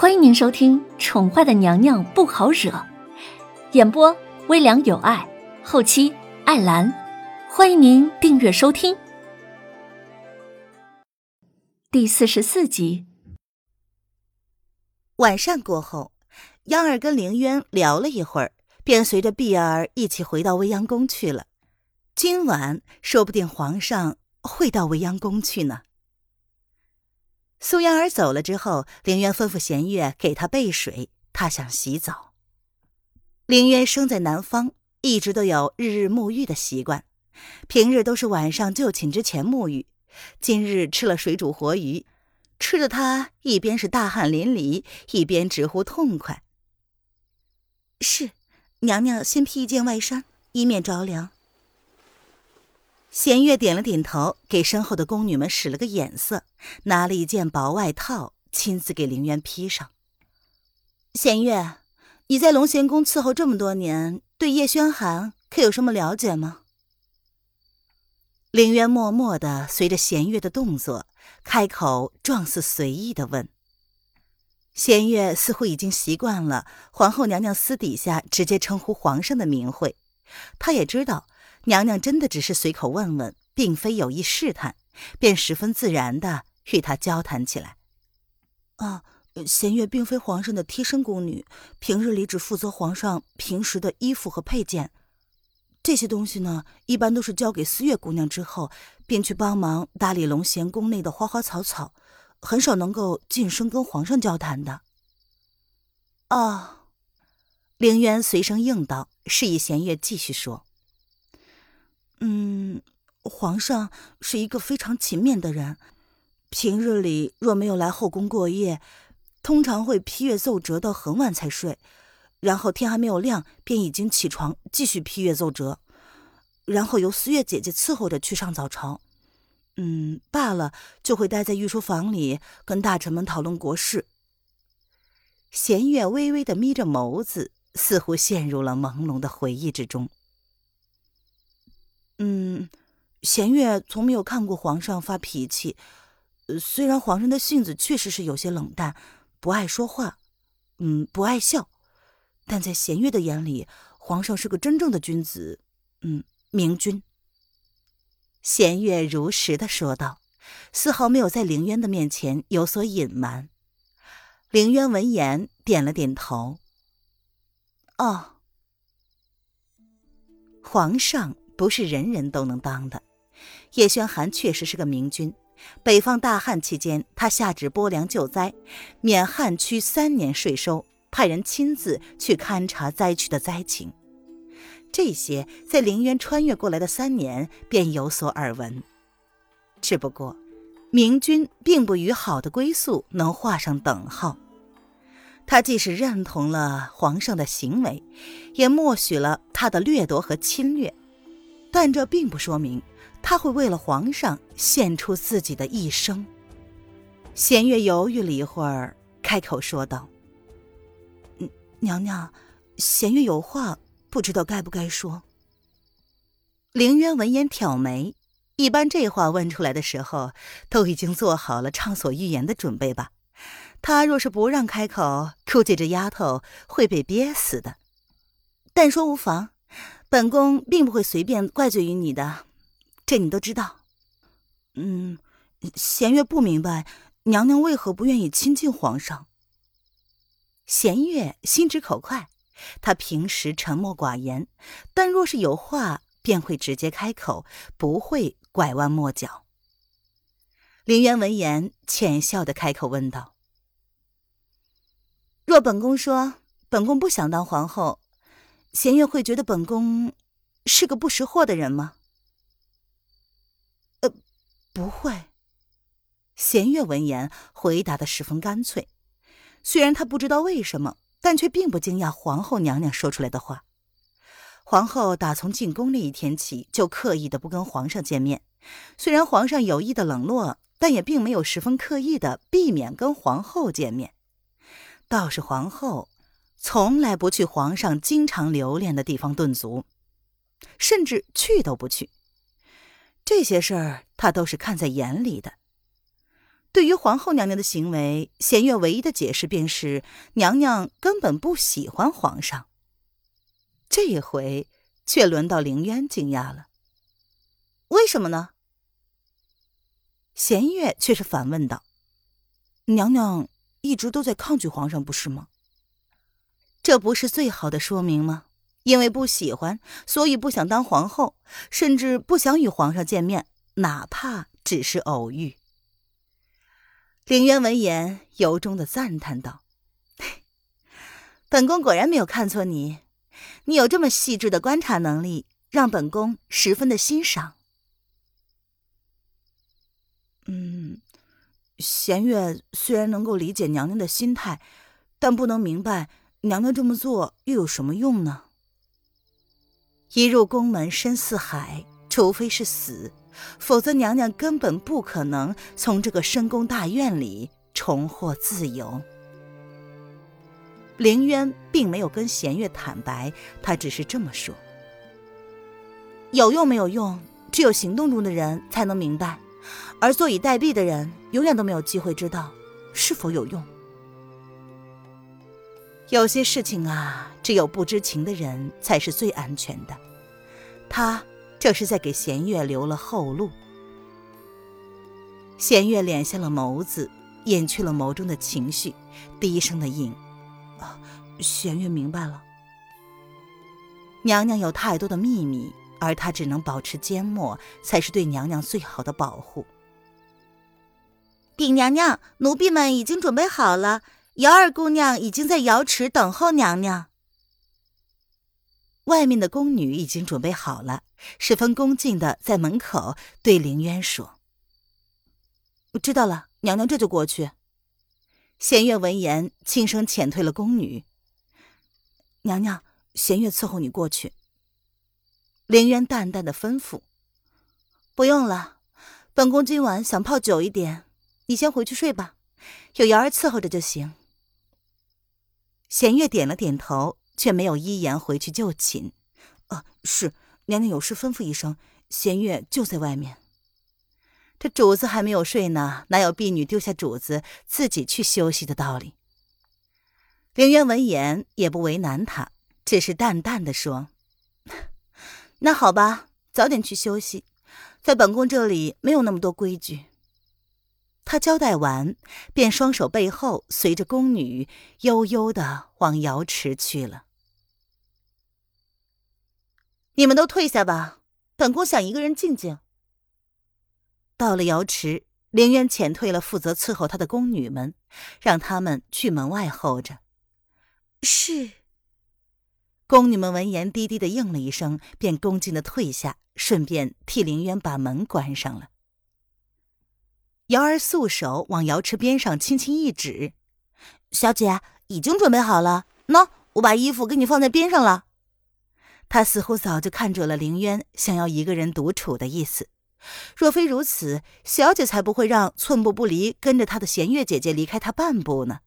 欢迎您收听《宠坏的娘娘不好惹》，演播微凉有爱，后期艾兰。欢迎您订阅收听。第四十四集。晚膳过后，央儿跟凌渊聊了一会儿，便随着碧儿一起回到未央宫去了。今晚说不定皇上会到未央宫去呢。苏央儿走了之后，凌渊吩咐弦月给他备水，他想洗澡。凌渊生在南方，一直都有日日沐浴的习惯，平日都是晚上就寝之前沐浴。今日吃了水煮活鱼，吃的他一边是大汗淋漓，一边直呼痛快。是，娘娘先披一件外衫，以免着凉。弦月点了点头，给身后的宫女们使了个眼色，拿了一件薄外套，亲自给凌渊披上。弦月，你在龙贤宫伺候这么多年，对叶轩寒可有什么了解吗？凌渊默默的随着弦月的动作，开口状似随意的问。弦月似乎已经习惯了皇后娘娘私底下直接称呼皇上的名讳，她也知道。娘娘真的只是随口问问，并非有意试探，便十分自然的与他交谈起来。啊，弦月并非皇上的贴身宫女，平日里只负责皇上平时的衣服和配件，这些东西呢，一般都是交给思月姑娘之后，便去帮忙打理龙贤宫内的花花草草，很少能够近身跟皇上交谈的。哦，凌渊随声应道，示意弦月继续说。嗯，皇上是一个非常勤勉的人，平日里若没有来后宫过夜，通常会批阅奏折到很晚才睡，然后天还没有亮便已经起床继续批阅奏折，然后由思月姐姐伺候着去上早朝。嗯，罢了，就会待在御书房里跟大臣们讨论国事。弦月微微的眯着眸子，似乎陷入了朦胧的回忆之中。嗯，弦月从没有看过皇上发脾气。虽然皇上的性子确实是有些冷淡，不爱说话，嗯，不爱笑，但在弦月的眼里，皇上是个真正的君子，嗯，明君。弦月如实的说道，丝毫没有在凌渊的面前有所隐瞒。凌渊闻言点了点头。哦，皇上。不是人人都能当的。叶宣寒确实是个明君。北方大旱期间，他下旨拨粮救灾，免旱区三年税收，派人亲自去勘察灾区的灾情。这些在陵渊穿越过来的三年便有所耳闻。只不过，明君并不与好的归宿能画上等号。他既是认同了皇上的行为，也默许了他的掠夺和侵略。但这并不说明他会为了皇上献出自己的一生。弦月犹豫了一会儿，开口说道：“，娘娘，弦月有话，不知道该不该说。”凌渊闻言挑眉，一般这话问出来的时候，都已经做好了畅所欲言的准备吧？他若是不让开口，估计这丫头会被憋死的。但说无妨。本宫并不会随便怪罪于你的，这你都知道。嗯，弦月不明白娘娘为何不愿意亲近皇上。弦月心直口快，她平时沉默寡言，但若是有话便会直接开口，不会拐弯抹角。凌渊闻言浅笑的开口问道：“若本宫说本宫不想当皇后？”弦月会觉得本宫是个不识货的人吗？呃，不会。弦月闻言回答的十分干脆，虽然他不知道为什么，但却并不惊讶皇后娘娘说出来的话。皇后打从进宫那一天起，就刻意的不跟皇上见面。虽然皇上有意的冷落，但也并没有十分刻意的避免跟皇后见面。倒是皇后。从来不去皇上经常留恋的地方顿足，甚至去都不去。这些事儿他都是看在眼里的。对于皇后娘娘的行为，弦月唯一的解释便是娘娘根本不喜欢皇上。这一回，却轮到凌渊惊讶了。为什么呢？弦月却是反问道：“娘娘一直都在抗拒皇上，不是吗？这不是最好的说明吗？因为不喜欢，所以不想当皇后，甚至不想与皇上见面，哪怕只是偶遇。”凌渊闻言，由衷的赞叹道：“本宫果然没有看错你，你有这么细致的观察能力，让本宫十分的欣赏。”嗯，弦月虽然能够理解娘娘的心态，但不能明白娘娘这么做又有什么用呢？一入宫门深似海，除非是死，否则娘娘根本不可能从这个深宫大院里重获自由。凌渊并没有跟弦月坦白，他只是这么说：“有用没有用，只有行动中的人才能明白。”而坐以待毙的人，永远都没有机会知道是否有用。有些事情啊，只有不知情的人才是最安全的。他这是在给弦月留了后路。弦月敛下了眸子，掩去了眸中的情绪，低声的应：“啊，弦月明白了。娘娘有太多的秘密。”而她只能保持缄默，才是对娘娘最好的保护。禀娘娘，奴婢们已经准备好了，瑶儿姑娘已经在瑶池等候娘娘。外面的宫女已经准备好了，十分恭敬的在门口对凌渊说：“我知道了，娘娘这就过去。”弦月闻言，轻声遣退了宫女：“娘娘，弦月伺候你过去。”凌渊淡淡的吩咐：“不用了，本宫今晚想泡久一点，你先回去睡吧，有瑶儿伺候着就行。”弦月点了点头，却没有依言回去就寝。“啊，是娘娘有事吩咐一声，弦月就在外面。”这主子还没有睡呢，哪有婢女丢下主子自己去休息的道理？凌渊闻言也不为难他，只是淡淡的说。那好吧，早点去休息，在本宫这里没有那么多规矩。他交代完，便双手背后，随着宫女悠悠的往瑶池去了。你们都退下吧，本宫想一个人静静。到了瑶池，凌渊遣退了负责伺候他的宫女们，让他们去门外候着。是。宫女们闻言，低低的应了一声，便恭敬的退下，顺便替凌渊把门关上了。瑶儿素手往瑶池边上轻轻一指：“小姐，已经准备好了，喏，我把衣服给你放在边上了。”她似乎早就看准了凌渊想要一个人独处的意思，若非如此，小姐才不会让寸步不离跟着她的弦月姐姐离开她半步呢。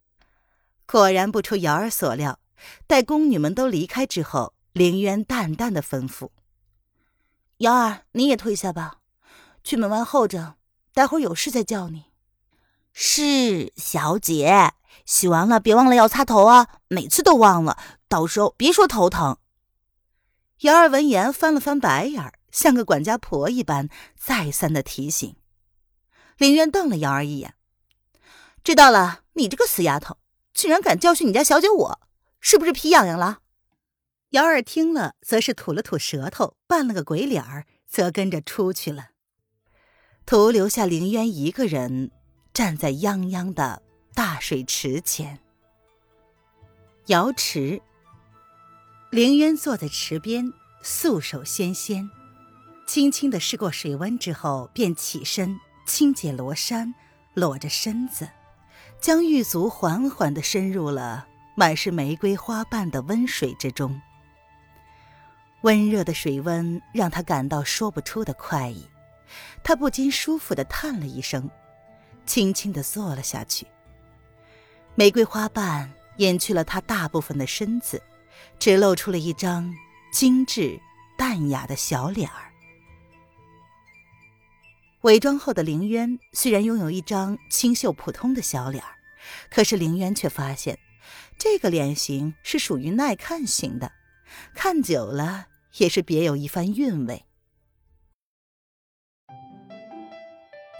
果然不出瑶儿所料。待宫女们都离开之后，凌渊淡淡的吩咐：“瑶儿，你也退下吧，去门外候着，待会儿有事再叫你。”是小姐，洗完了别忘了要擦头啊，每次都忘了，到时候别说头疼。瑶儿闻言翻了翻白眼，像个管家婆一般，再三的提醒。林渊瞪了瑶儿一眼：“知道了，你这个死丫头，竟然敢教训你家小姐我！”是不是皮痒痒了？瑶儿听了，则是吐了吐舌头，扮了个鬼脸儿，则跟着出去了，徒留下凌渊一个人站在泱泱的大水池前。瑶池，凌渊坐在池边，素手纤纤，轻轻的试过水温之后，便起身轻解罗衫，裸着身子，将玉足缓缓的伸入了。满是玫瑰花瓣的温水之中，温热的水温让他感到说不出的快意，他不禁舒服的叹了一声，轻轻的坐了下去。玫瑰花瓣掩去了他大部分的身子，只露出了一张精致淡雅的小脸儿。伪装后的凌渊虽然拥有一张清秀普通的小脸儿，可是凌渊却发现，这个脸型是属于耐看型的，看久了也是别有一番韵味。